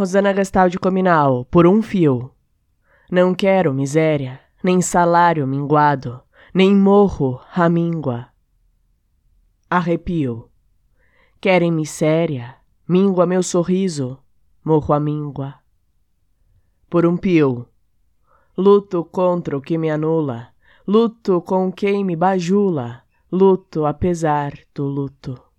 Rosana Gastaldi Cominal, por um fio. Não quero miséria, nem salário minguado, nem morro ramíngua. Arrepio. Querem miséria, mingua meu sorriso, morro a míngua. Por um pio. Luto contra o que me anula, luto com quem me bajula, luto apesar do luto.